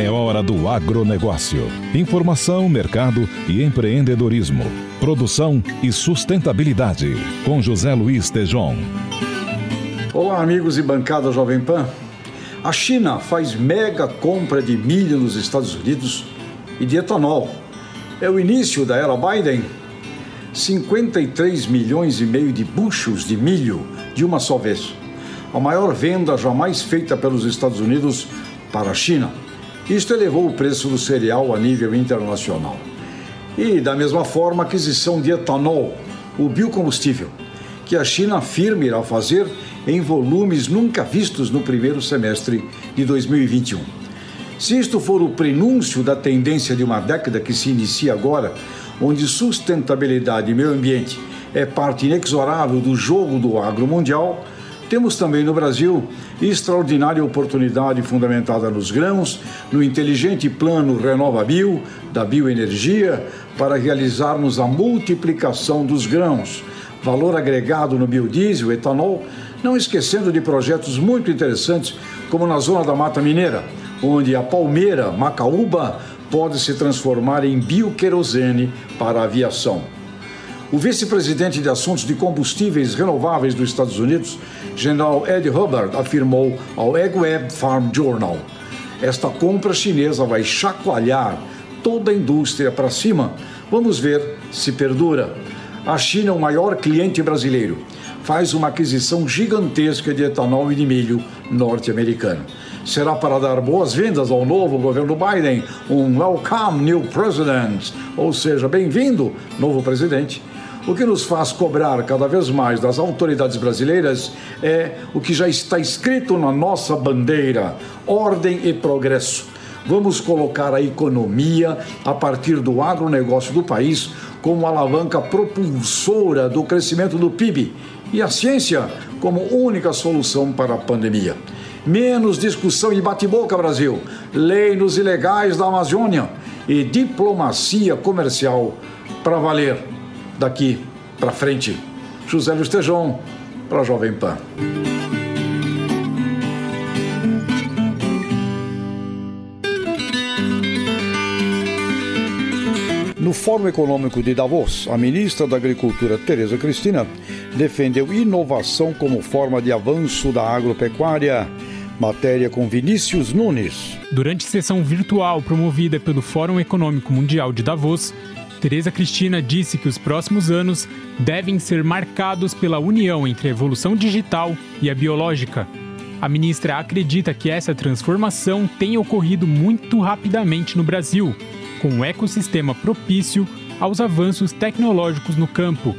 É hora do agronegócio. Informação, mercado e empreendedorismo. Produção e sustentabilidade. Com José Luiz Tejon. Olá, amigos e bancada Jovem Pan. A China faz mega compra de milho nos Estados Unidos e de etanol. É o início da era Biden. 53 milhões e meio de buchos de milho de uma só vez. A maior venda jamais feita pelos Estados Unidos para a China. Isto elevou o preço do cereal a nível internacional. E, da mesma forma, a aquisição de etanol, o biocombustível, que a China afirma irá fazer em volumes nunca vistos no primeiro semestre de 2021. Se isto for o prenúncio da tendência de uma década que se inicia agora, onde sustentabilidade e meio ambiente é parte inexorável do jogo do agro mundial, temos também no Brasil extraordinária oportunidade fundamentada nos grãos, no inteligente plano Renova Bio, da bioenergia, para realizarmos a multiplicação dos grãos, valor agregado no biodiesel, etanol, não esquecendo de projetos muito interessantes, como na zona da Mata Mineira, onde a palmeira macaúba pode se transformar em bioquerosene para a aviação. O vice-presidente de assuntos de combustíveis renováveis dos Estados Unidos, General Ed Hubbard, afirmou ao AgWeb Farm Journal: Esta compra chinesa vai chacoalhar toda a indústria para cima. Vamos ver se perdura. A China é o maior cliente brasileiro. Faz uma aquisição gigantesca de etanol e de milho norte-americano. Será para dar boas-vindas ao novo governo Biden, um Welcome New President, ou seja, bem-vindo, novo presidente. O que nos faz cobrar cada vez mais das autoridades brasileiras é o que já está escrito na nossa bandeira: ordem e progresso. Vamos colocar a economia a partir do agronegócio do país como alavanca propulsora do crescimento do PIB e a ciência como única solução para a pandemia. Menos discussão e bate-boca, Brasil. Lei nos ilegais da Amazônia e diplomacia comercial para valer daqui para frente. José Luiz Tejon, para a Jovem Pan. No Fórum Econômico de Davos, a ministra da Agricultura, Tereza Cristina, defendeu inovação como forma de avanço da agropecuária. Matéria com Vinícius Nunes. Durante sessão virtual promovida pelo Fórum Econômico Mundial de Davos, Tereza Cristina disse que os próximos anos devem ser marcados pela união entre a evolução digital e a biológica. A ministra acredita que essa transformação tem ocorrido muito rapidamente no Brasil, com um ecossistema propício aos avanços tecnológicos no campo.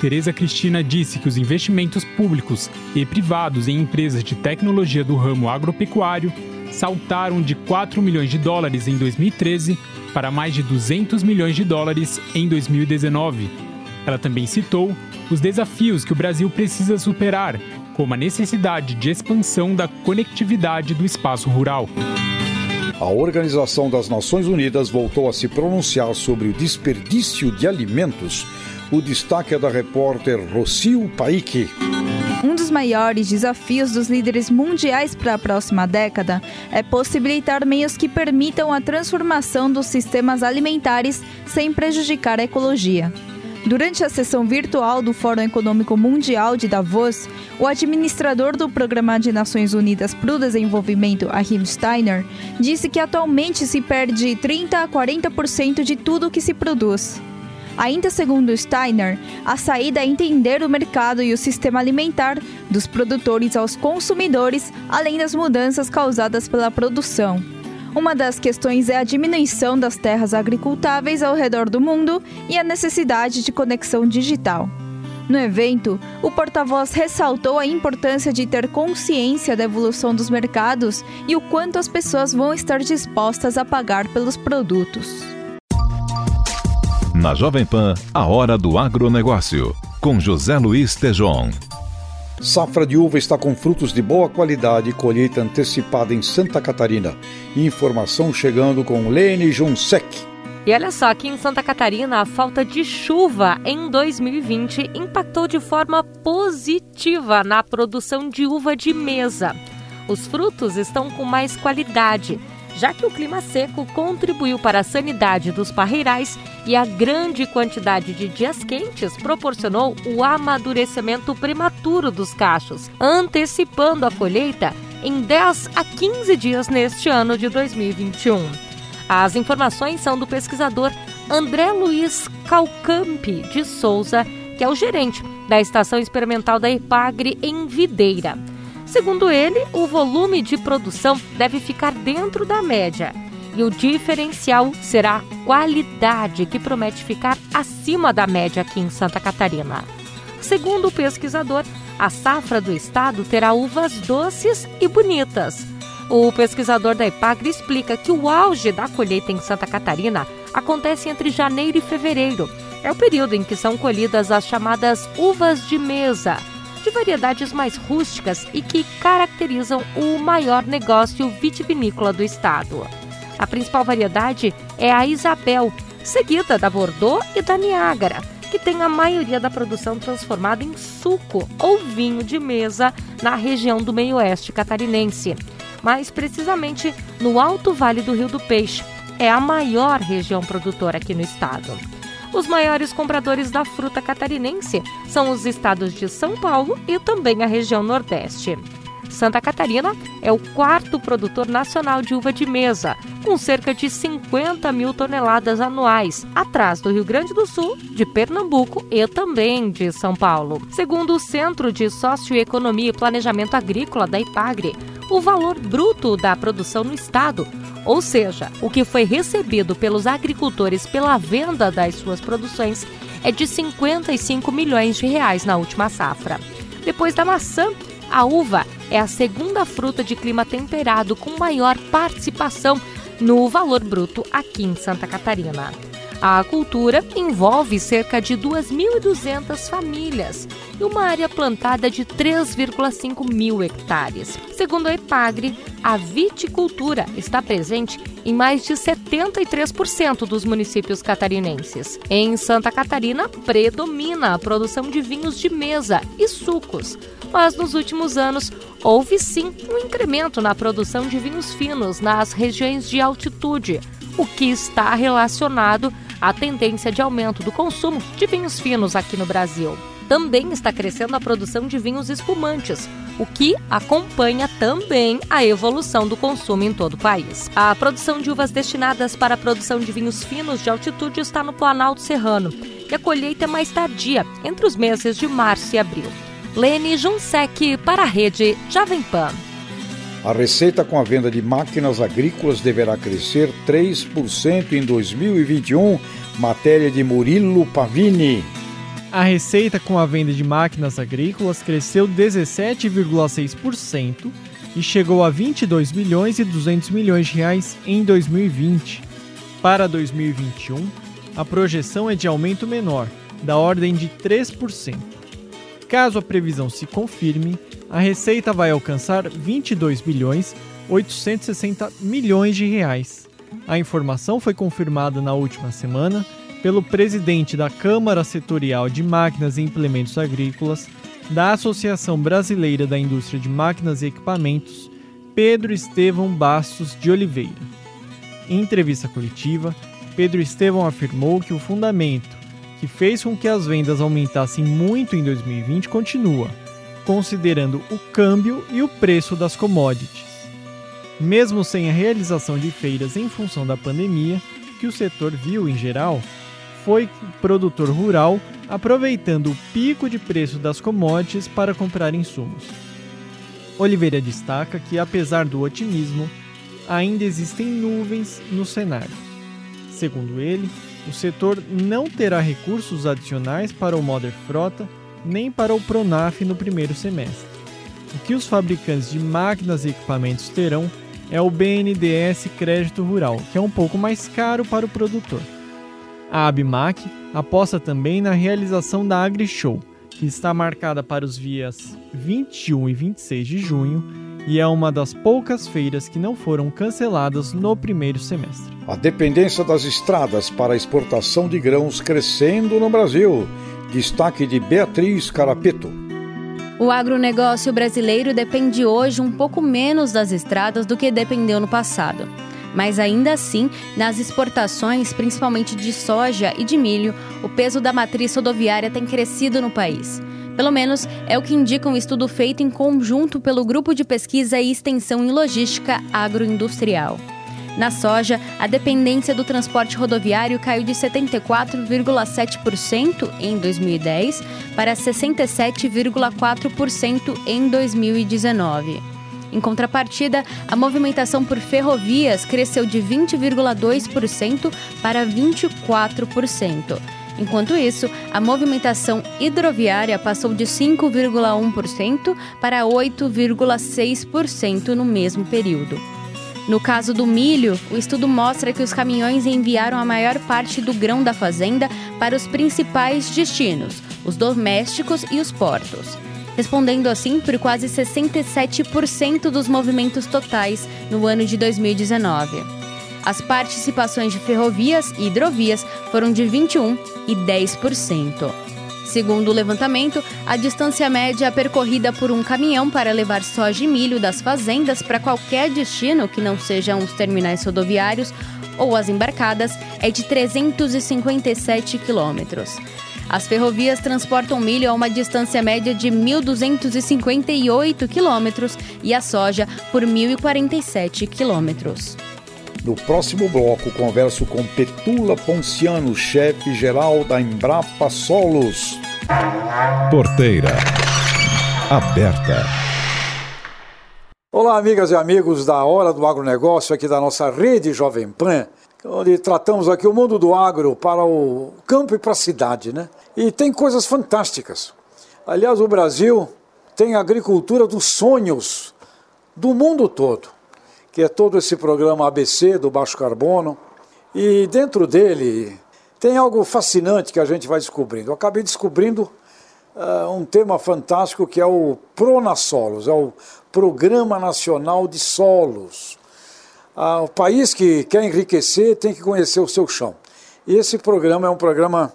Tereza Cristina disse que os investimentos públicos e privados em empresas de tecnologia do ramo agropecuário saltaram de 4 milhões de dólares em 2013 para mais de 200 milhões de dólares em 2019. Ela também citou os desafios que o Brasil precisa superar, como a necessidade de expansão da conectividade do espaço rural. A Organização das Nações Unidas voltou a se pronunciar sobre o desperdício de alimentos. O destaque é da repórter Rocio Paiki. Um dos maiores desafios dos líderes mundiais para a próxima década é possibilitar meios que permitam a transformação dos sistemas alimentares sem prejudicar a ecologia. Durante a sessão virtual do Fórum Econômico Mundial de Davos, o administrador do Programa de Nações Unidas para o Desenvolvimento, Achim Steiner, disse que atualmente se perde 30 a 40% de tudo o que se produz. Ainda segundo Steiner, a saída é entender o mercado e o sistema alimentar, dos produtores aos consumidores, além das mudanças causadas pela produção. Uma das questões é a diminuição das terras agricultáveis ao redor do mundo e a necessidade de conexão digital. No evento, o porta-voz ressaltou a importância de ter consciência da evolução dos mercados e o quanto as pessoas vão estar dispostas a pagar pelos produtos. Na Jovem Pan, a hora do agronegócio, com José Luiz Tejon. Safra de uva está com frutos de boa qualidade e colheita antecipada em Santa Catarina. Informação chegando com Lene Junsec. E olha só, aqui em Santa Catarina, a falta de chuva em 2020 impactou de forma positiva na produção de uva de mesa. Os frutos estão com mais qualidade já que o clima seco contribuiu para a sanidade dos parreirais e a grande quantidade de dias quentes proporcionou o amadurecimento prematuro dos cachos, antecipando a colheita em 10 a 15 dias neste ano de 2021. As informações são do pesquisador André Luiz Calcampi de Souza, que é o gerente da Estação Experimental da EPAGRE em Videira. Segundo ele, o volume de produção deve ficar dentro da média e o diferencial será a qualidade, que promete ficar acima da média aqui em Santa Catarina. Segundo o pesquisador, a safra do estado terá uvas doces e bonitas. O pesquisador da Ipagre explica que o auge da colheita em Santa Catarina acontece entre janeiro e fevereiro. É o período em que são colhidas as chamadas uvas de mesa, de variedades mais rústicas e que caracterizam o maior negócio vitivinícola do estado. A principal variedade é a Isabel, seguida da Bordeaux e da Niágara, que tem a maioria da produção transformada em suco ou vinho de mesa na região do meio-oeste catarinense, mais precisamente no Alto Vale do Rio do Peixe. É a maior região produtora aqui no estado. Os maiores compradores da fruta catarinense são os estados de São Paulo e também a região Nordeste. Santa Catarina é o quarto produtor nacional de uva de mesa, com cerca de 50 mil toneladas anuais, atrás do Rio Grande do Sul, de Pernambuco e também de São Paulo. Segundo o Centro de Socioeconomia e Planejamento Agrícola da IPAGRE, o valor bruto da produção no estado ou seja, o que foi recebido pelos agricultores pela venda das suas produções é de 55 milhões de reais na última safra. Depois da maçã, a uva é a segunda fruta de clima temperado com maior participação no valor bruto aqui em Santa Catarina. A cultura envolve cerca de 2.200 famílias e uma área plantada de 3,5 mil hectares. Segundo a EPAGRE, a viticultura está presente em mais de 73% dos municípios catarinenses. Em Santa Catarina, predomina a produção de vinhos de mesa e sucos, mas nos últimos anos houve sim um incremento na produção de vinhos finos nas regiões de altitude, o que está relacionado a tendência de aumento do consumo de vinhos finos aqui no Brasil. Também está crescendo a produção de vinhos espumantes, o que acompanha também a evolução do consumo em todo o país. A produção de uvas destinadas para a produção de vinhos finos de altitude está no Planalto Serrano e a colheita é mais tardia, entre os meses de março e abril. Lene Junsec para a rede Jovem Pan. A receita com a venda de máquinas agrícolas deverá crescer 3% em 2021, matéria de Murilo Pavini. A receita com a venda de máquinas agrícolas cresceu 17,6% e chegou a 22 bilhões e 200 milhões de reais em 2020. Para 2021, a projeção é de aumento menor, da ordem de 3%. Caso a previsão se confirme, a receita vai alcançar 22 bilhões 860 milhões de reais. A informação foi confirmada na última semana pelo presidente da Câmara Setorial de Máquinas e Implementos Agrícolas da Associação Brasileira da Indústria de Máquinas e Equipamentos, Pedro Estevão Bastos de Oliveira. Em entrevista coletiva, Pedro Estevão afirmou que o fundamento que fez com que as vendas aumentassem muito em 2020 continua considerando o câmbio e o preço das commodities. Mesmo sem a realização de feiras em função da pandemia, que o setor viu em geral foi produtor rural aproveitando o pico de preço das commodities para comprar insumos. Oliveira destaca que, apesar do otimismo, ainda existem nuvens no cenário. Segundo ele, o setor não terá recursos adicionais para o Modern Frota nem para o Pronaf no primeiro semestre. O que os fabricantes de máquinas e equipamentos terão é o BNDES Crédito Rural, que é um pouco mais caro para o produtor. A Abimac aposta também na realização da AgriShow, que está marcada para os dias 21 e 26 de junho e é uma das poucas feiras que não foram canceladas no primeiro semestre. A dependência das estradas para exportação de grãos crescendo no Brasil. Destaque de Beatriz Carapeto. O agronegócio brasileiro depende hoje um pouco menos das estradas do que dependeu no passado. Mas ainda assim, nas exportações, principalmente de soja e de milho, o peso da matriz rodoviária tem crescido no país. Pelo menos é o que indica um estudo feito em conjunto pelo Grupo de Pesquisa e Extensão em Logística Agroindustrial. Na soja, a dependência do transporte rodoviário caiu de 74,7% em 2010 para 67,4% em 2019. Em contrapartida, a movimentação por ferrovias cresceu de 20,2% para 24%. Enquanto isso, a movimentação hidroviária passou de 5,1% para 8,6% no mesmo período. No caso do milho, o estudo mostra que os caminhões enviaram a maior parte do grão da fazenda para os principais destinos, os domésticos e os portos, respondendo assim por quase 67% dos movimentos totais no ano de 2019. As participações de ferrovias e hidrovias foram de 21% e 10%. Segundo o levantamento, a distância média percorrida por um caminhão para levar soja e milho das fazendas para qualquer destino que não sejam os terminais rodoviários ou as embarcadas é de 357 quilômetros. As ferrovias transportam milho a uma distância média de 1.258 quilômetros e a soja por 1.047 quilômetros. No próximo bloco, converso com Petula Ponciano, chefe geral da Embrapa Solos. Porteira aberta. Olá, amigas e amigos da Hora do Agronegócio, aqui da nossa rede Jovem Pan, onde tratamos aqui o mundo do agro para o campo e para a cidade, né? E tem coisas fantásticas. Aliás, o Brasil tem a agricultura dos sonhos do mundo todo que é todo esse programa ABC do baixo carbono. E dentro dele tem algo fascinante que a gente vai descobrindo. Eu acabei descobrindo uh, um tema fantástico que é o Pronasolos, é o Programa Nacional de Solos. Uh, o país que quer enriquecer tem que conhecer o seu chão. E esse programa é um programa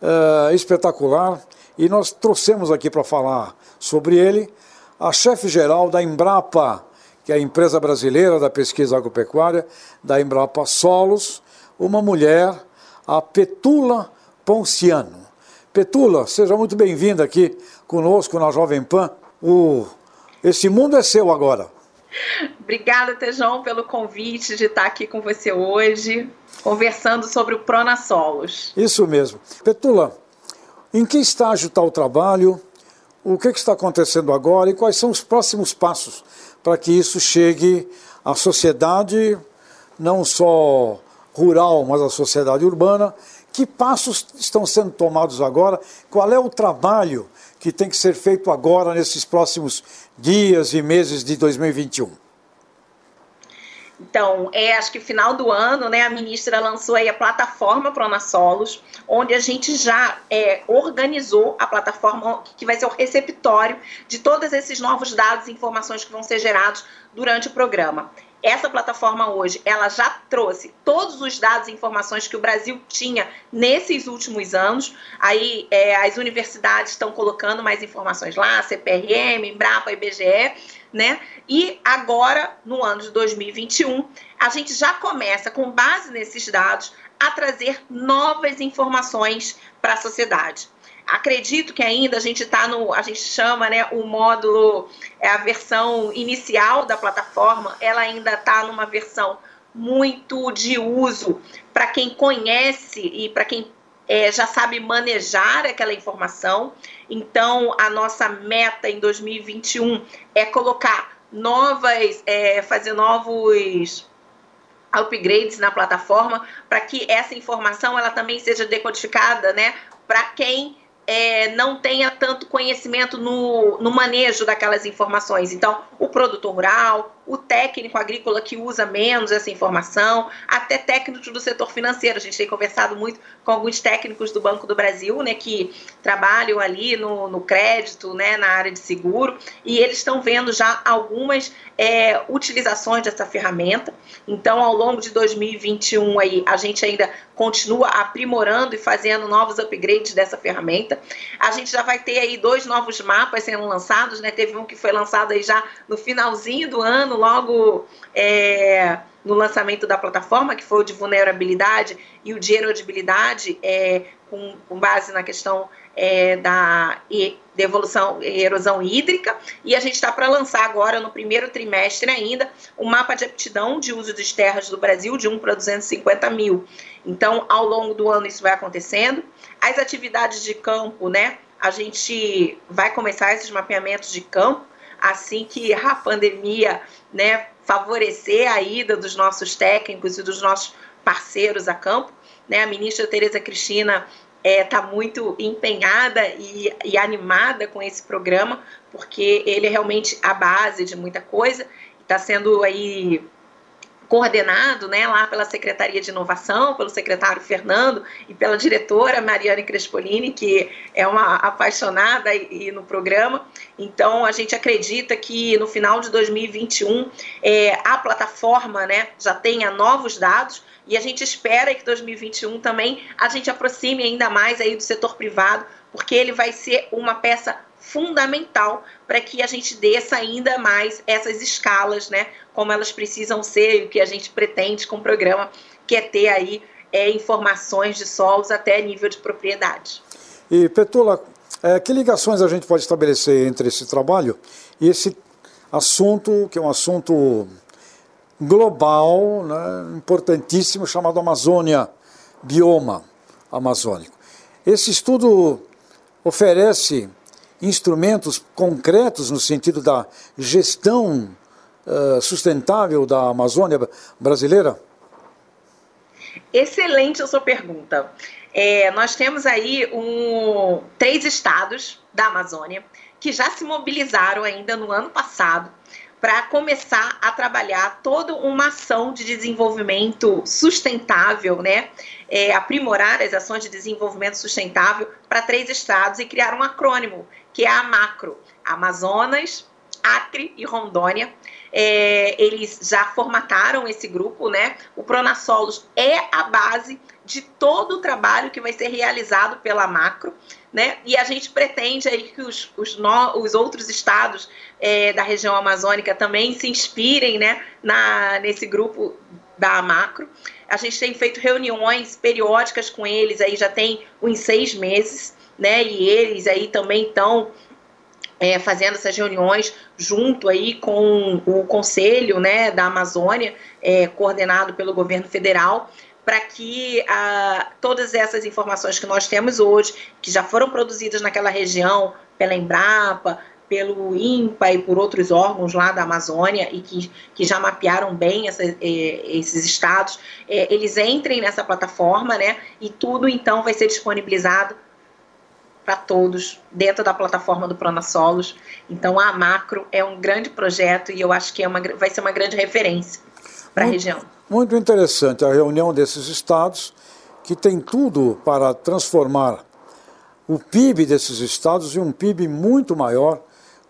uh, espetacular e nós trouxemos aqui para falar sobre ele a chefe geral da Embrapa, que é a empresa brasileira da pesquisa agropecuária, da Embrapa Solos, uma mulher, a Petula Ponciano. Petula, seja muito bem-vinda aqui conosco na Jovem Pan. O, esse mundo é seu agora. Obrigada, Tejão, pelo convite de estar aqui com você hoje, conversando sobre o Prona Solos. Isso mesmo. Petula, em que estágio está o trabalho? O que, que está acontecendo agora e quais são os próximos passos para que isso chegue à sociedade, não só rural, mas à sociedade urbana. Que passos estão sendo tomados agora? Qual é o trabalho que tem que ser feito agora, nesses próximos dias e meses de 2021? Então, é, acho que final do ano, né, a ministra lançou aí a plataforma Pronasolos, onde a gente já é, organizou a plataforma que vai ser o receptório de todos esses novos dados e informações que vão ser gerados durante o programa. Essa plataforma hoje, ela já trouxe todos os dados e informações que o Brasil tinha nesses últimos anos. Aí é, as universidades estão colocando mais informações lá, CPRM, Embrapa, IBGE né? E agora, no ano de 2021, a gente já começa, com base nesses dados, a trazer novas informações para a sociedade. Acredito que ainda a gente está no, a gente chama, né, o módulo, é a versão inicial da plataforma, ela ainda está numa versão muito de uso para quem conhece e para quem é, já sabe manejar aquela informação. Então, a nossa meta em 2021 é colocar novas, é, fazer novos upgrades na plataforma para que essa informação ela também seja decodificada, né, para quem é, não tenha tanto conhecimento no, no manejo daquelas informações. Então, o produtor rural, o técnico agrícola que usa menos essa informação, até técnicos do setor financeiro. A gente tem conversado muito com alguns técnicos do Banco do Brasil, né, que trabalham ali no, no crédito, né, na área de seguro, e eles estão vendo já algumas é, utilizações dessa ferramenta. Então, ao longo de 2021 aí, a gente ainda continua aprimorando e fazendo novos upgrades dessa ferramenta. A gente já vai ter aí dois novos mapas sendo lançados, né? Teve um que foi lançado aí já no finalzinho do ano, logo é, no lançamento da plataforma, que foi o de vulnerabilidade e o de erodibilidade, é, com, com base na questão é, da devolução e erosão hídrica, e a gente está para lançar agora, no primeiro trimestre ainda, o um mapa de aptidão de uso das terras do Brasil, de 1 para 250 mil. Então, ao longo do ano, isso vai acontecendo. As atividades de campo, né? A gente vai começar esses mapeamentos de campo assim que a pandemia né, favorecer a ida dos nossos técnicos e dos nossos parceiros a campo. Né? A ministra Tereza Cristina está é, tá muito empenhada e, e, animada com esse programa, porque ele é realmente a base de muita coisa. Está sendo aí coordenado né, lá pela Secretaria de Inovação, pelo secretário Fernando e pela diretora Mariane Crespolini, que é uma apaixonada e, e no programa. Então, a gente acredita que no final de 2021 é, a plataforma né, já tenha novos dados e a gente espera que 2021 também a gente aproxime ainda mais aí do setor privado, porque ele vai ser uma peça fundamental para que a gente desça ainda mais essas escalas, né? Como elas precisam ser e o que a gente pretende com o programa, que é ter aí é, informações de solos até nível de propriedade. E Petula, é, que ligações a gente pode estabelecer entre esse trabalho e esse assunto, que é um assunto global, né, importantíssimo, chamado Amazônia, bioma amazônico. Esse estudo oferece instrumentos concretos no sentido da gestão uh, sustentável da Amazônia brasileira? Excelente a sua pergunta. É, nós temos aí um, três estados da Amazônia que já se mobilizaram ainda no ano passado para começar a trabalhar toda uma ação de desenvolvimento sustentável, né? É, aprimorar as ações de desenvolvimento sustentável para três estados e criar um acrônimo, que é a Macro, Amazonas, Acre e Rondônia. É, eles já formataram esse grupo, né? O Pronassolos é a base de todo o trabalho que vai ser realizado pela Macro, né? E a gente pretende aí que os, os, no, os outros estados é, da região amazônica também se inspirem, né? Na, nesse grupo da Macro. A gente tem feito reuniões periódicas com eles, aí já tem uns seis meses, né? E eles aí também estão é, fazendo essas reuniões junto aí com o Conselho né, da Amazônia, é, coordenado pelo governo federal, para que ah, todas essas informações que nós temos hoje, que já foram produzidas naquela região pela Embrapa, pelo INPA e por outros órgãos lá da Amazônia e que, que já mapearam bem essa, eh, esses estados, eh, eles entrem nessa plataforma, né? E tudo então vai ser disponibilizado para todos dentro da plataforma do Pronasolos. Então a Macro é um grande projeto e eu acho que é uma, vai ser uma grande referência para a região. Muito interessante a reunião desses estados, que tem tudo para transformar o PIB desses estados em um PIB muito maior,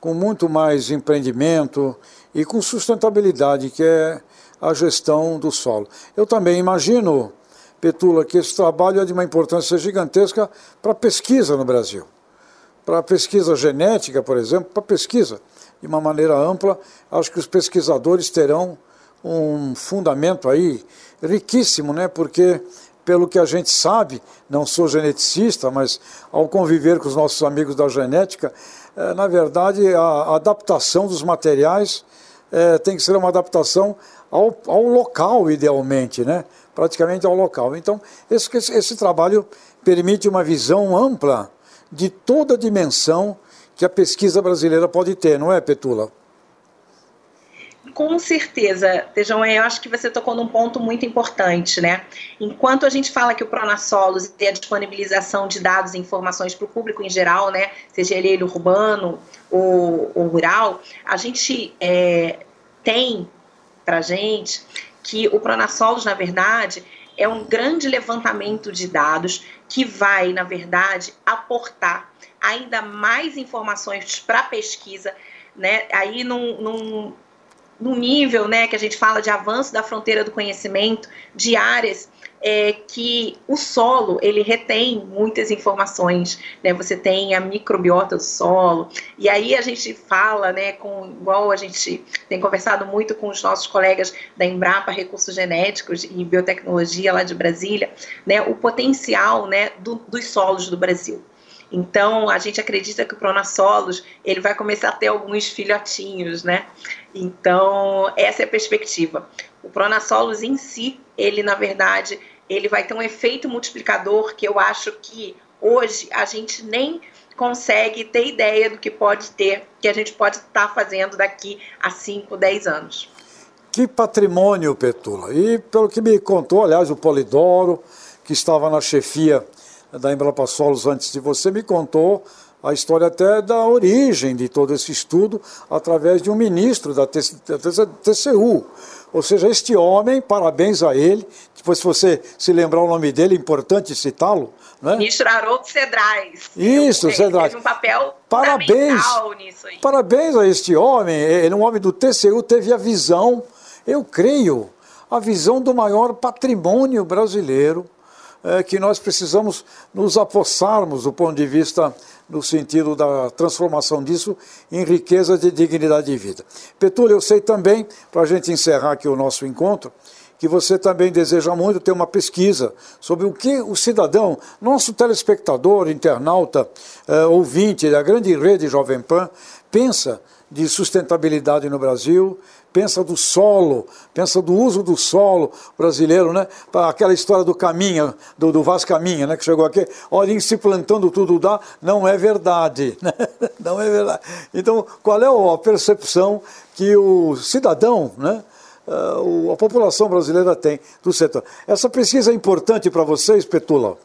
com muito mais empreendimento e com sustentabilidade, que é a gestão do solo. Eu também imagino, Petula, que esse trabalho é de uma importância gigantesca para a pesquisa no Brasil. Para a pesquisa genética, por exemplo, para a pesquisa de uma maneira ampla, acho que os pesquisadores terão um fundamento aí riquíssimo, né? Porque pelo que a gente sabe, não sou geneticista, mas ao conviver com os nossos amigos da genética, é, na verdade a adaptação dos materiais é, tem que ser uma adaptação ao, ao local, idealmente, né? Praticamente ao local. Então, esse, esse trabalho permite uma visão ampla de toda a dimensão que a pesquisa brasileira pode ter, não é, Petula? Com certeza, Tejão, eu acho que você tocou num ponto muito importante, né? Enquanto a gente fala que o Pronasolos e a disponibilização de dados e informações para o público em geral, né, seja ele urbano ou, ou rural, a gente é, tem para gente que o Pronasolos, na verdade, é um grande levantamento de dados que vai, na verdade, aportar ainda mais informações para a pesquisa, né? Aí num, num, nível, né, que a gente fala de avanço da fronteira do conhecimento, de áreas é, que o solo ele retém muitas informações, né? Você tem a microbiota do solo e aí a gente fala, né? Com igual a gente tem conversado muito com os nossos colegas da Embrapa Recursos Genéticos e Biotecnologia lá de Brasília, né? O potencial, né? Do, dos solos do Brasil. Então, a gente acredita que o Pronasolos, ele vai começar a ter alguns filhotinhos, né? Então, essa é a perspectiva. O Pronasolos em si, ele na verdade, ele vai ter um efeito multiplicador que eu acho que hoje a gente nem consegue ter ideia do que pode ter, que a gente pode estar tá fazendo daqui a 5, 10 anos. Que patrimônio, Petula. E pelo que me contou, aliás, o Polidoro, que estava na chefia da Embrapa Solos antes de você, me contou a história até da origem de todo esse estudo através de um ministro da TCU. Ou seja, este homem, parabéns a ele. Depois, se você se lembrar o nome dele, é importante citá-lo. Né? Ministro Haroldo Cedrais. Isso, Cedrais. Teve um papel parabéns, nisso aí. Parabéns a este homem. Ele, um homem do TCU, teve a visão, eu creio, a visão do maior patrimônio brasileiro é, que nós precisamos nos apossarmos do ponto de vista no sentido da transformação disso em riqueza de dignidade de vida. Petúlio, eu sei também, para a gente encerrar aqui o nosso encontro, que você também deseja muito ter uma pesquisa sobre o que o cidadão, nosso telespectador, internauta, eh, ouvinte da grande rede Jovem Pan, pensa de sustentabilidade no Brasil, pensa do solo, pensa do uso do solo brasileiro, né? Aquela história do caminho, do, do Caminha, né? Que chegou aqui, olhem, se plantando tudo dá, não é verdade, né? Não é verdade. Então, qual é a percepção que o cidadão, né? Uh, a população brasileira tem do setor. Essa pesquisa é importante para vocês, Petula?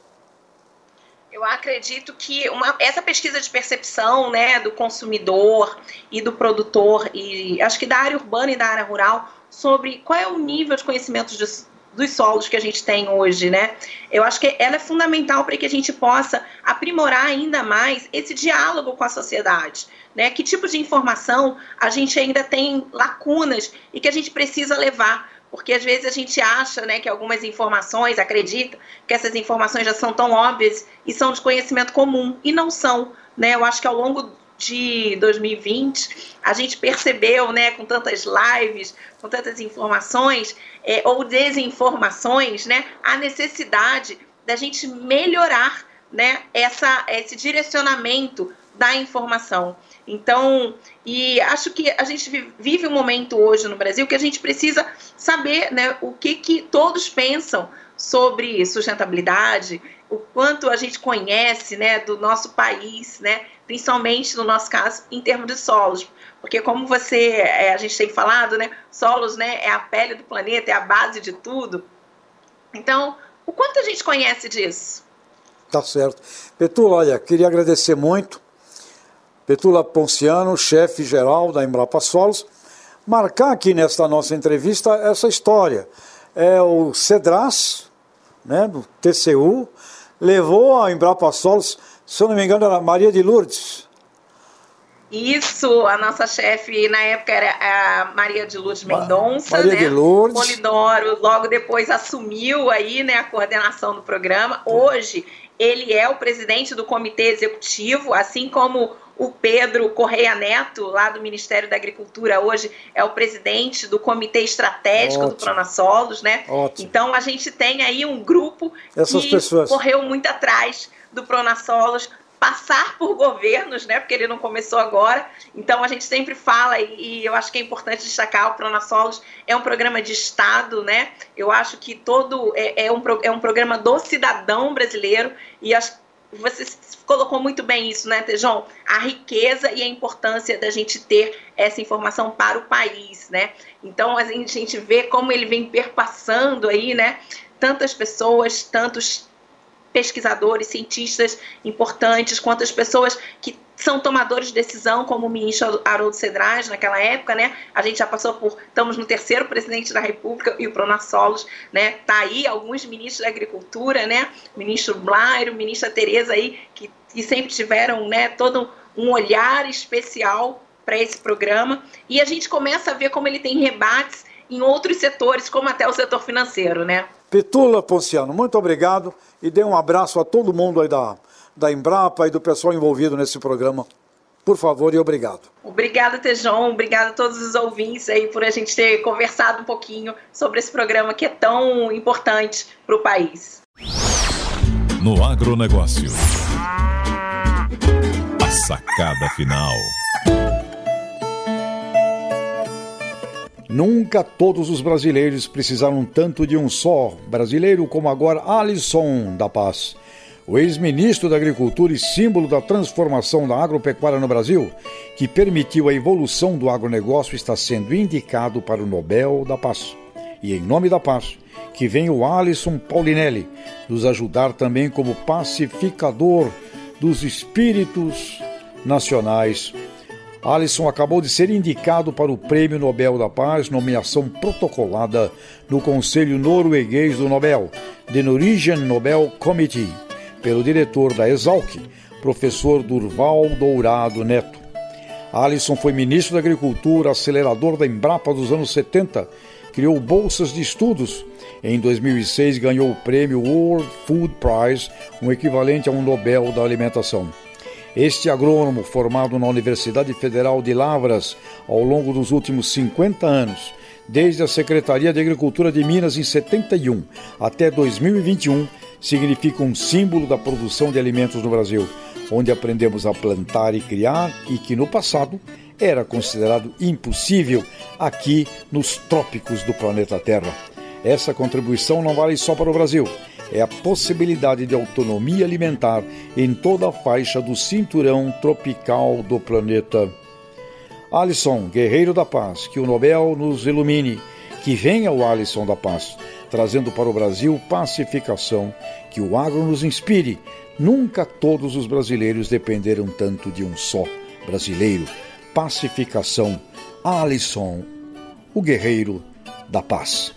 Eu acredito que uma, essa pesquisa de percepção né, do consumidor e do produtor, e acho que da área urbana e da área rural, sobre qual é o nível de conhecimento de, dos solos que a gente tem hoje, né? Eu acho que ela é fundamental para que a gente possa aprimorar ainda mais esse diálogo com a sociedade. Né? Que tipo de informação a gente ainda tem lacunas e que a gente precisa levar porque às vezes a gente acha né, que algumas informações, acredita que essas informações já são tão óbvias e são de conhecimento comum, e não são. Né? Eu acho que ao longo de 2020, a gente percebeu, né, com tantas lives, com tantas informações é, ou desinformações, né, a necessidade da gente melhorar né, essa, esse direcionamento da informação. Então, e acho que a gente vive um momento hoje no Brasil que a gente precisa saber né, o que, que todos pensam sobre sustentabilidade, o quanto a gente conhece né, do nosso país, né, principalmente no nosso caso, em termos de solos. Porque como você, é, a gente tem falado, né, solos né, é a pele do planeta, é a base de tudo. Então, o quanto a gente conhece disso? Tá certo. Petula, olha, queria agradecer muito Petula Ponciano, chefe geral da Embrapa Solos, marcar aqui nesta nossa entrevista essa história. É o Cedras, né, do TCU, levou a Embrapa Solos, se eu não me engano, era Maria de Lourdes. Isso, a nossa chefe na época era a Maria de Lourdes Mendonça, Maria né? de Lourdes. Polidoro logo depois assumiu aí, né, a coordenação do programa. Hoje ele é o presidente do comitê executivo, assim como o Pedro Correia Neto, lá do Ministério da Agricultura, hoje é o presidente do Comitê Estratégico Ótimo. do Pronasolos, né? Ótimo. Então a gente tem aí um grupo Essas que pessoas. correu muito atrás do Pronasolos, passar por governos, né? Porque ele não começou agora. Então a gente sempre fala e, e eu acho que é importante destacar o Pronasolos é um programa de Estado, né? Eu acho que todo é, é um, é um programa do cidadão brasileiro e acho você colocou muito bem isso, né, Tejon? A riqueza e a importância da gente ter essa informação para o país, né? Então a gente vê como ele vem perpassando aí, né? Tantas pessoas, tantos pesquisadores, cientistas importantes, quantas pessoas que são tomadores de decisão, como o ministro Haroldo Cedrais naquela época, né? A gente já passou por, estamos no terceiro presidente da República e o Pronassolos, né? Tá aí alguns ministros da Agricultura, né? O ministro Blairo, ministra Tereza aí que, que sempre tiveram, né? Todo um olhar especial para esse programa e a gente começa a ver como ele tem rebates em outros setores, como até o setor financeiro, né? Petula Ponciano, muito obrigado e dê um abraço a todo mundo aí da, da Embrapa e do pessoal envolvido nesse programa. Por favor e obrigado. Obrigada, Tejon. Obrigada a todos os ouvintes aí por a gente ter conversado um pouquinho sobre esse programa que é tão importante para o país. No agronegócio. A sacada final. Nunca todos os brasileiros precisaram tanto de um só brasileiro como agora Alisson da Paz. O ex-ministro da Agricultura e símbolo da transformação da agropecuária no Brasil, que permitiu a evolução do agronegócio, está sendo indicado para o Nobel da Paz. E em nome da paz, que vem o Alisson Paulinelli nos ajudar também como pacificador dos espíritos nacionais Alisson acabou de ser indicado para o Prêmio Nobel da Paz, nomeação protocolada no Conselho Norueguês do Nobel, The Norwegian Nobel Committee, pelo diretor da Exalc, professor Durval Dourado Neto. Alisson foi ministro da Agricultura, acelerador da Embrapa dos anos 70, criou bolsas de estudos. Em 2006 ganhou o prêmio World Food Prize, um equivalente a um Nobel da Alimentação. Este agrônomo, formado na Universidade Federal de Lavras ao longo dos últimos 50 anos, desde a Secretaria de Agricultura de Minas em 71 até 2021, significa um símbolo da produção de alimentos no Brasil, onde aprendemos a plantar e criar e que no passado era considerado impossível aqui nos trópicos do planeta Terra. Essa contribuição não vale só para o Brasil é a possibilidade de autonomia alimentar em toda a faixa do cinturão tropical do planeta. Alisson, guerreiro da paz, que o Nobel nos ilumine, que venha o Alisson da paz, trazendo para o Brasil pacificação, que o agro nos inspire. Nunca todos os brasileiros dependeram tanto de um só brasileiro. Pacificação. Alisson, o guerreiro da paz.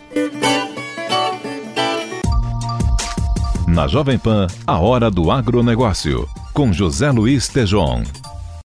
Na Jovem Pan, a hora do agronegócio, com José Luiz Tejon.